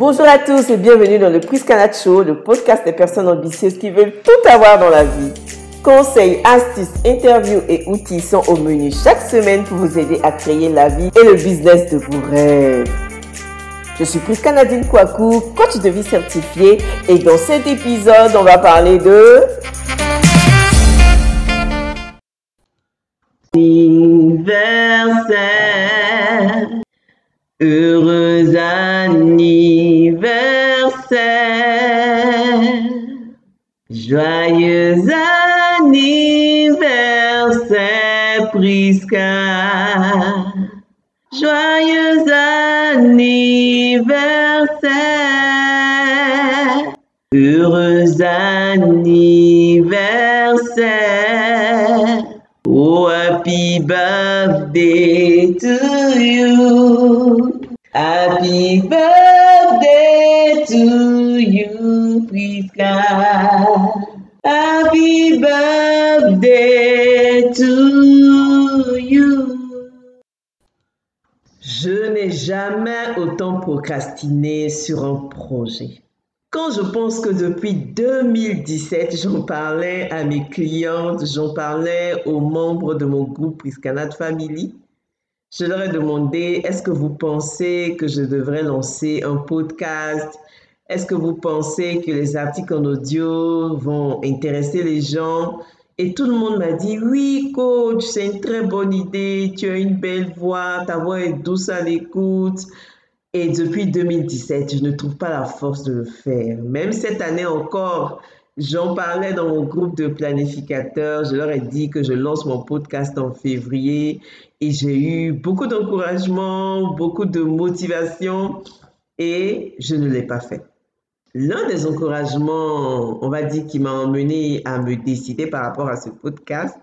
Bonjour à tous et bienvenue dans le Priscanat Show, le podcast des personnes ambitieuses qui veulent tout avoir dans la vie. Conseils, astuces, interviews et outils sont au menu chaque semaine pour vous aider à créer la vie et le business de vos rêves. Je suis Priscanadine Kouakou, coach de vie certifié et dans cet épisode, on va parler de... Anniversaire, heureux joyeux anniversaire Prisca, joyeux anniversaire, heureux anniversaire. Oh, happy birthday to you. Happy birthday to you. Je n'ai jamais autant procrastiné sur un projet. Quand je pense que depuis 2017, j'en parlais à mes clientes, j'en parlais aux membres de mon groupe Priscanat Family, je leur ai demandé, est-ce que vous pensez que je devrais lancer un podcast? Est-ce que vous pensez que les articles en audio vont intéresser les gens? Et tout le monde m'a dit, oui, coach, c'est une très bonne idée, tu as une belle voix, ta voix est douce à l'écoute. Et depuis 2017, je ne trouve pas la force de le faire. Même cette année encore, j'en parlais dans mon groupe de planificateurs. Je leur ai dit que je lance mon podcast en février et j'ai eu beaucoup d'encouragement, beaucoup de motivation et je ne l'ai pas fait. L'un des encouragements, on va dire, qui m'a emmené à me décider par rapport à ce podcast,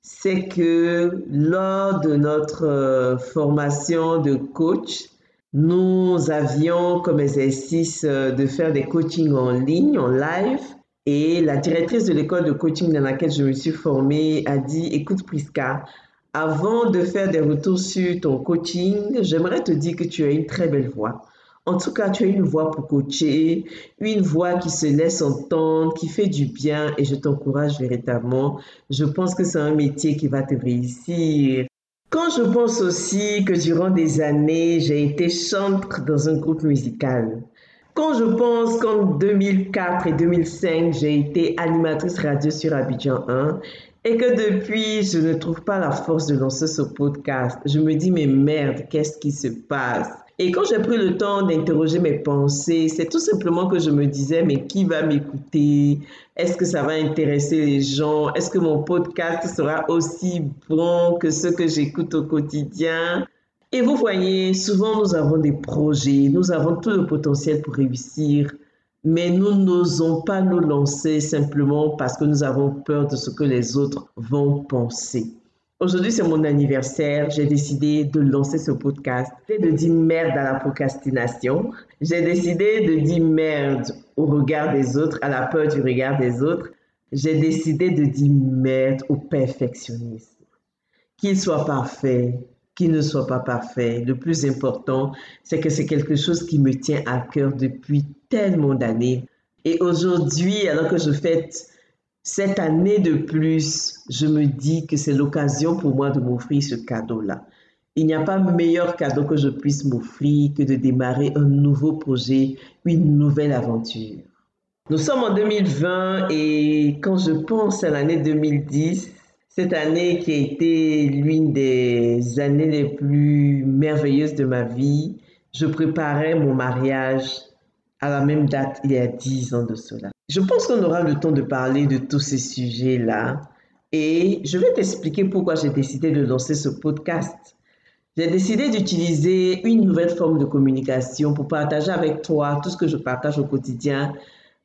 c'est que lors de notre euh, formation de coach, nous avions comme exercice euh, de faire des coachings en ligne, en live. Et la directrice de l'école de coaching dans laquelle je me suis formée a dit, écoute Prisca, avant de faire des retours sur ton coaching, j'aimerais te dire que tu as une très belle voix. En tout cas, tu as une voix pour coacher, une voix qui se laisse entendre, qui fait du bien et je t'encourage véritablement. Je pense que c'est un métier qui va te réussir. Quand je pense aussi que durant des années, j'ai été chantre dans un groupe musical. Quand je pense qu'en 2004 et 2005, j'ai été animatrice radio sur Abidjan 1 et que depuis, je ne trouve pas la force de lancer ce podcast, je me dis, mais merde, qu'est-ce qui se passe? Et quand j'ai pris le temps d'interroger mes pensées, c'est tout simplement que je me disais, mais qui va m'écouter? Est-ce que ça va intéresser les gens? Est-ce que mon podcast sera aussi bon que ce que j'écoute au quotidien? Et vous voyez, souvent nous avons des projets, nous avons tout le potentiel pour réussir, mais nous n'osons pas nous lancer simplement parce que nous avons peur de ce que les autres vont penser. Aujourd'hui, c'est mon anniversaire. J'ai décidé de lancer ce podcast et de dire merde à la procrastination. J'ai décidé de dire merde au regard des autres, à la peur du regard des autres. J'ai décidé de dire merde au perfectionnisme. Qu'il soit parfait, qu'il ne soit pas parfait. Le plus important, c'est que c'est quelque chose qui me tient à cœur depuis tellement d'années. Et aujourd'hui, alors que je fête cette année de plus, je me dis que c'est l'occasion pour moi de m'offrir ce cadeau-là. Il n'y a pas meilleur cadeau que je puisse m'offrir que de démarrer un nouveau projet, une nouvelle aventure. Nous sommes en 2020 et quand je pense à l'année 2010, cette année qui a été l'une des années les plus merveilleuses de ma vie, je préparais mon mariage à la même date il y a 10 ans de cela. Je pense qu'on aura le temps de parler de tous ces sujets-là et je vais t'expliquer pourquoi j'ai décidé de lancer ce podcast. J'ai décidé d'utiliser une nouvelle forme de communication pour partager avec toi tout ce que je partage au quotidien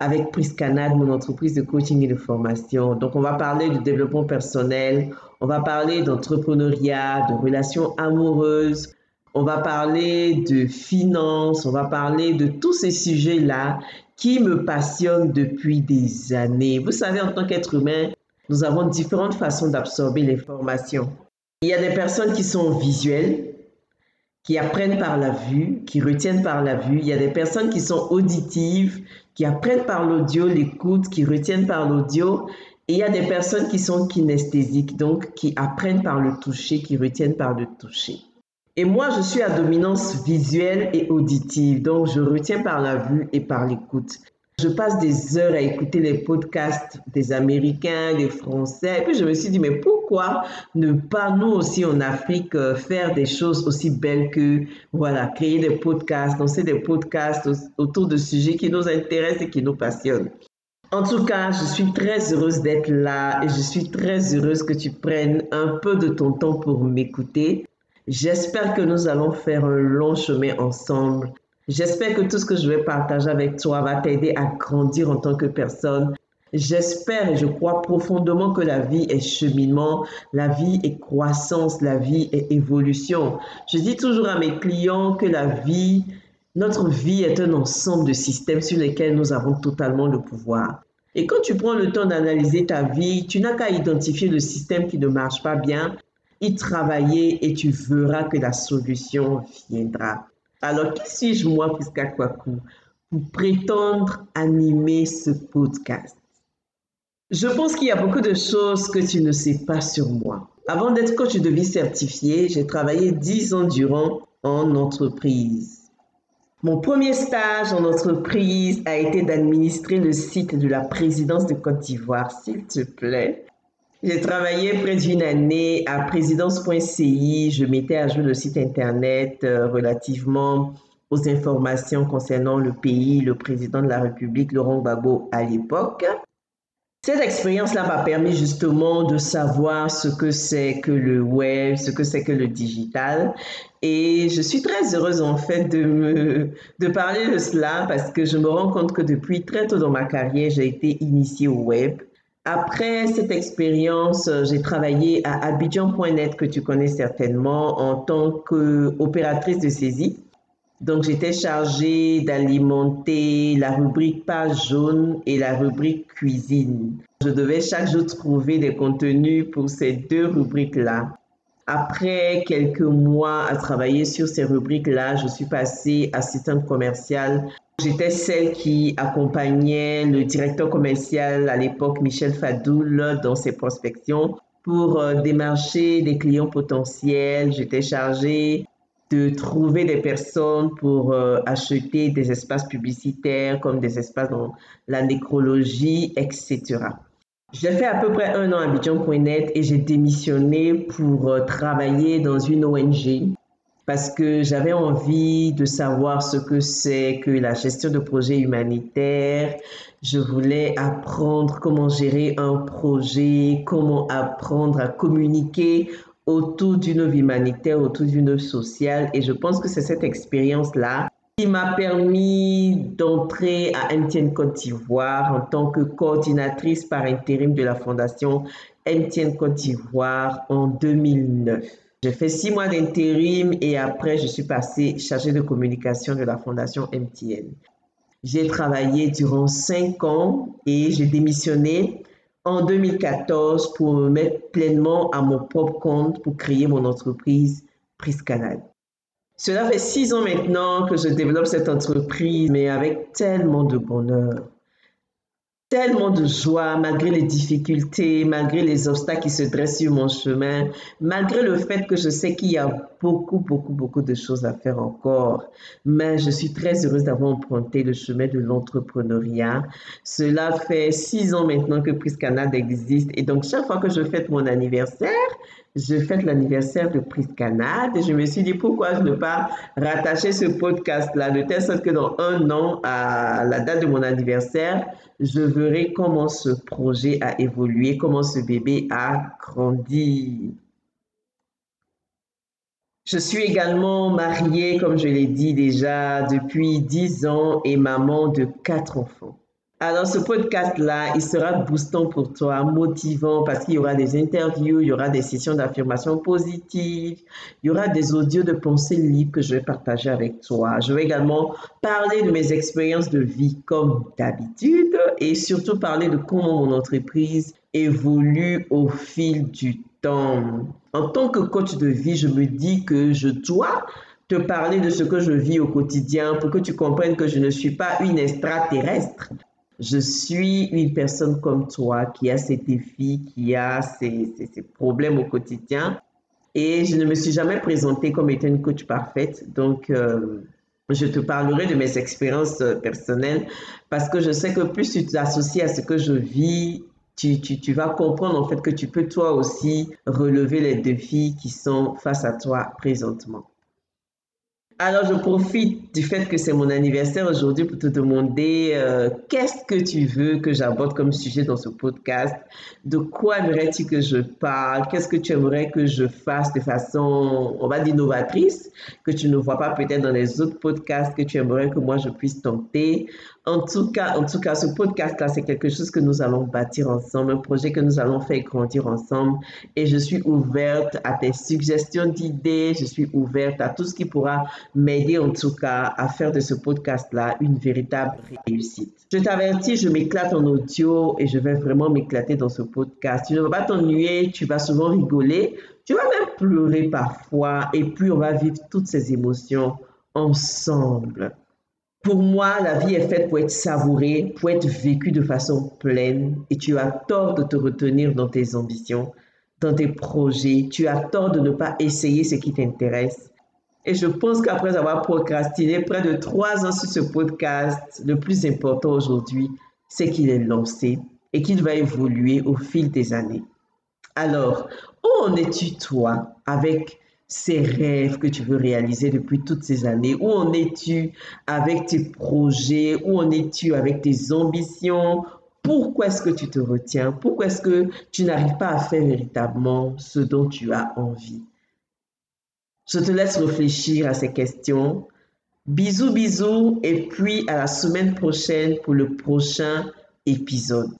avec Priscanad, mon entreprise de coaching et de formation. Donc, on va parler de développement personnel, on va parler d'entrepreneuriat, de relations amoureuses, on va parler de finances, on va parler de tous ces sujets-là qui me passionnent depuis des années. Vous savez, en tant qu'être humain, nous avons différentes façons d'absorber l'information. Il y a des personnes qui sont visuelles, qui apprennent par la vue, qui retiennent par la vue. Il y a des personnes qui sont auditives, qui apprennent par l'audio, l'écoute, qui retiennent par l'audio. Et il y a des personnes qui sont kinesthésiques, donc qui apprennent par le toucher, qui retiennent par le toucher. Et moi, je suis à dominance visuelle et auditive, donc je retiens par la vue et par l'écoute. Je passe des heures à écouter les podcasts des Américains, des Français. Et puis je me suis dit, mais pourquoi ne pas nous aussi en Afrique euh, faire des choses aussi belles que, voilà, créer des podcasts, lancer des podcasts autour de sujets qui nous intéressent et qui nous passionnent. En tout cas, je suis très heureuse d'être là et je suis très heureuse que tu prennes un peu de ton temps pour m'écouter. J'espère que nous allons faire un long chemin ensemble J'espère que tout ce que je vais partager avec toi va t'aider à grandir en tant que personne. J'espère et je crois profondément que la vie est cheminement, la vie est croissance, la vie est évolution. Je dis toujours à mes clients que la vie, notre vie est un ensemble de systèmes sur lesquels nous avons totalement le pouvoir. Et quand tu prends le temps d'analyser ta vie, tu n'as qu'à identifier le système qui ne marche pas bien, y travailler et tu verras que la solution viendra. Alors, qui suis-je, moi, Priska Kwaku, pour prétendre animer ce podcast? Je pense qu'il y a beaucoup de choses que tu ne sais pas sur moi. Avant d'être coach de vie certifié, j'ai travaillé 10 ans durant en entreprise. Mon premier stage en entreprise a été d'administrer le site de la présidence de Côte d'Ivoire, s'il te plaît. J'ai travaillé près d'une année à présidence.ci. Je mettais à jour le site internet euh, relativement aux informations concernant le pays, le président de la République, Laurent Gbagbo, à l'époque. Cette expérience-là m'a permis justement de savoir ce que c'est que le web, ce que c'est que le digital. Et je suis très heureuse en fait de, parler de cela parce que je me rends compte que depuis très tôt dans ma carrière, j'ai été initiée au web. Après cette expérience, euh, j'ai travaillé à Abidjan.net que tu connais certainement en tant qu'opératrice de saisie. Donc, j'étais chargée d'alimenter la rubrique page jaune et la rubrique cuisine. Je devais chaque jour trouver des contenus pour ces deux rubriques-là. Après quelques mois à travailler sur ces rubriques-là, je suis passée assistante commerciale J'étais celle qui accompagnait le directeur commercial à l'époque, Michel Fadoul, dans ses prospections pour euh, démarcher des clients potentiels. J'étais chargée de trouver des personnes pour euh, acheter des espaces publicitaires comme des espaces dans la nécrologie, etc. J'ai fait à peu près un an à Abidjan.net et j'ai démissionné pour euh, travailler dans une ONG parce que j'avais envie de savoir ce que c'est que la gestion de projets humanitaires. Je voulais apprendre comment gérer un projet, comment apprendre à communiquer autour d'une œuvre humanitaire, autour d'une œuvre sociale. Et je pense que c'est cette expérience-là qui m'a permis d'entrer à MTN Côte d'Ivoire en tant que coordinatrice par intérim de la fondation MTN Côte d'Ivoire en 2009. J'ai fait six mois d'intérim et après, je suis passée chargée de communication de la fondation MTN. J'ai travaillé durant cinq ans et j'ai démissionné en 2014 pour me mettre pleinement à mon propre compte pour créer mon entreprise Prise Canal. Cela fait six ans maintenant que je développe cette entreprise, mais avec tellement de bonheur, tellement de joie malgré les difficultés, malgré les obstacles qui se dressent sur mon chemin, malgré le fait que je sais qu'il y a beaucoup, beaucoup, beaucoup de choses à faire encore. Mais je suis très heureuse d'avoir emprunté le chemin de l'entrepreneuriat. Cela fait six ans maintenant que Prise Canada existe et donc chaque fois que je fête mon anniversaire, je fête l'anniversaire de Prise Canada et je me suis dit pourquoi ne pas rattacher ce podcast-là? De telle sorte que dans un an, à la date de mon anniversaire, je verrai comment ce projet a évolué, comment ce bébé a grandi. Je suis également mariée, comme je l'ai dit déjà, depuis 10 ans et maman de quatre enfants. Alors, ce podcast-là, il sera boostant pour toi, motivant, parce qu'il y aura des interviews, il y aura des sessions d'affirmation positive, il y aura des audios de pensée libre que je vais partager avec toi. Je vais également parler de mes expériences de vie comme d'habitude et surtout parler de comment mon entreprise évolue au fil du temps. En tant que coach de vie, je me dis que je dois te parler de ce que je vis au quotidien pour que tu comprennes que je ne suis pas une extraterrestre. Je suis une personne comme toi qui a ses défis, qui a ses, problèmes au quotidien. Et je ne me suis jamais présentée comme étant une coach parfaite. Donc, euh, je te parlerai de mes expériences euh, personnelles parce que je sais que plus tu t'associes à ce que je vis, tu, tu, tu, vas comprendre en fait que tu peux toi aussi relever les défis qui sont face à toi présentement. Alors, je profite du fait que c'est mon anniversaire aujourd'hui pour te demander euh, qu'est-ce que tu veux que j'aborde comme sujet dans ce podcast? De quoi aimerais-tu que je parle? Qu'est-ce que tu aimerais que je fasse de façon, on va dire, novatrice, que tu ne vois pas peut-être dans les autres podcasts, que tu aimerais que moi je puisse tenter? En tout cas, en tout cas, ce podcast-là, c'est quelque chose que nous allons bâtir ensemble, un projet que nous allons faire grandir ensemble. Et je suis ouverte à tes suggestions d'idées. Je suis ouverte à tout ce qui pourra m'aider, en tout cas, à faire de ce podcast-là une véritable réussite. Je t'avertis, je m'éclate en audio et je vais vraiment m'éclater dans ce podcast. Tu ne vas pas t'ennuyer, tu vas souvent rigoler, tu vas même pleurer parfois. Et puis, on va vivre toutes ces émotions ensemble. Pour moi, la vie est faite pour être savourée, pour être vécue de façon pleine. Et tu as tort de te retenir dans tes ambitions, dans tes projets. Tu as tort de ne pas essayer ce qui t'intéresse. Et je pense qu'après avoir procrastiné près de trois ans sur ce podcast, le plus important aujourd'hui, c'est qu'il est lancé et qu'il va évoluer au fil des années. Alors, où en es-tu toi avec ces rêves que tu veux réaliser depuis toutes ces années? Où en es-tu avec tes projets? Où en es-tu avec tes ambitions? Pourquoi est-ce que tu te retiens? Pourquoi est-ce que tu n'arrives pas à faire véritablement ce dont tu as envie? Je te laisse réfléchir à ces questions. Bisous, bisous, et puis à la semaine prochaine pour le prochain épisode.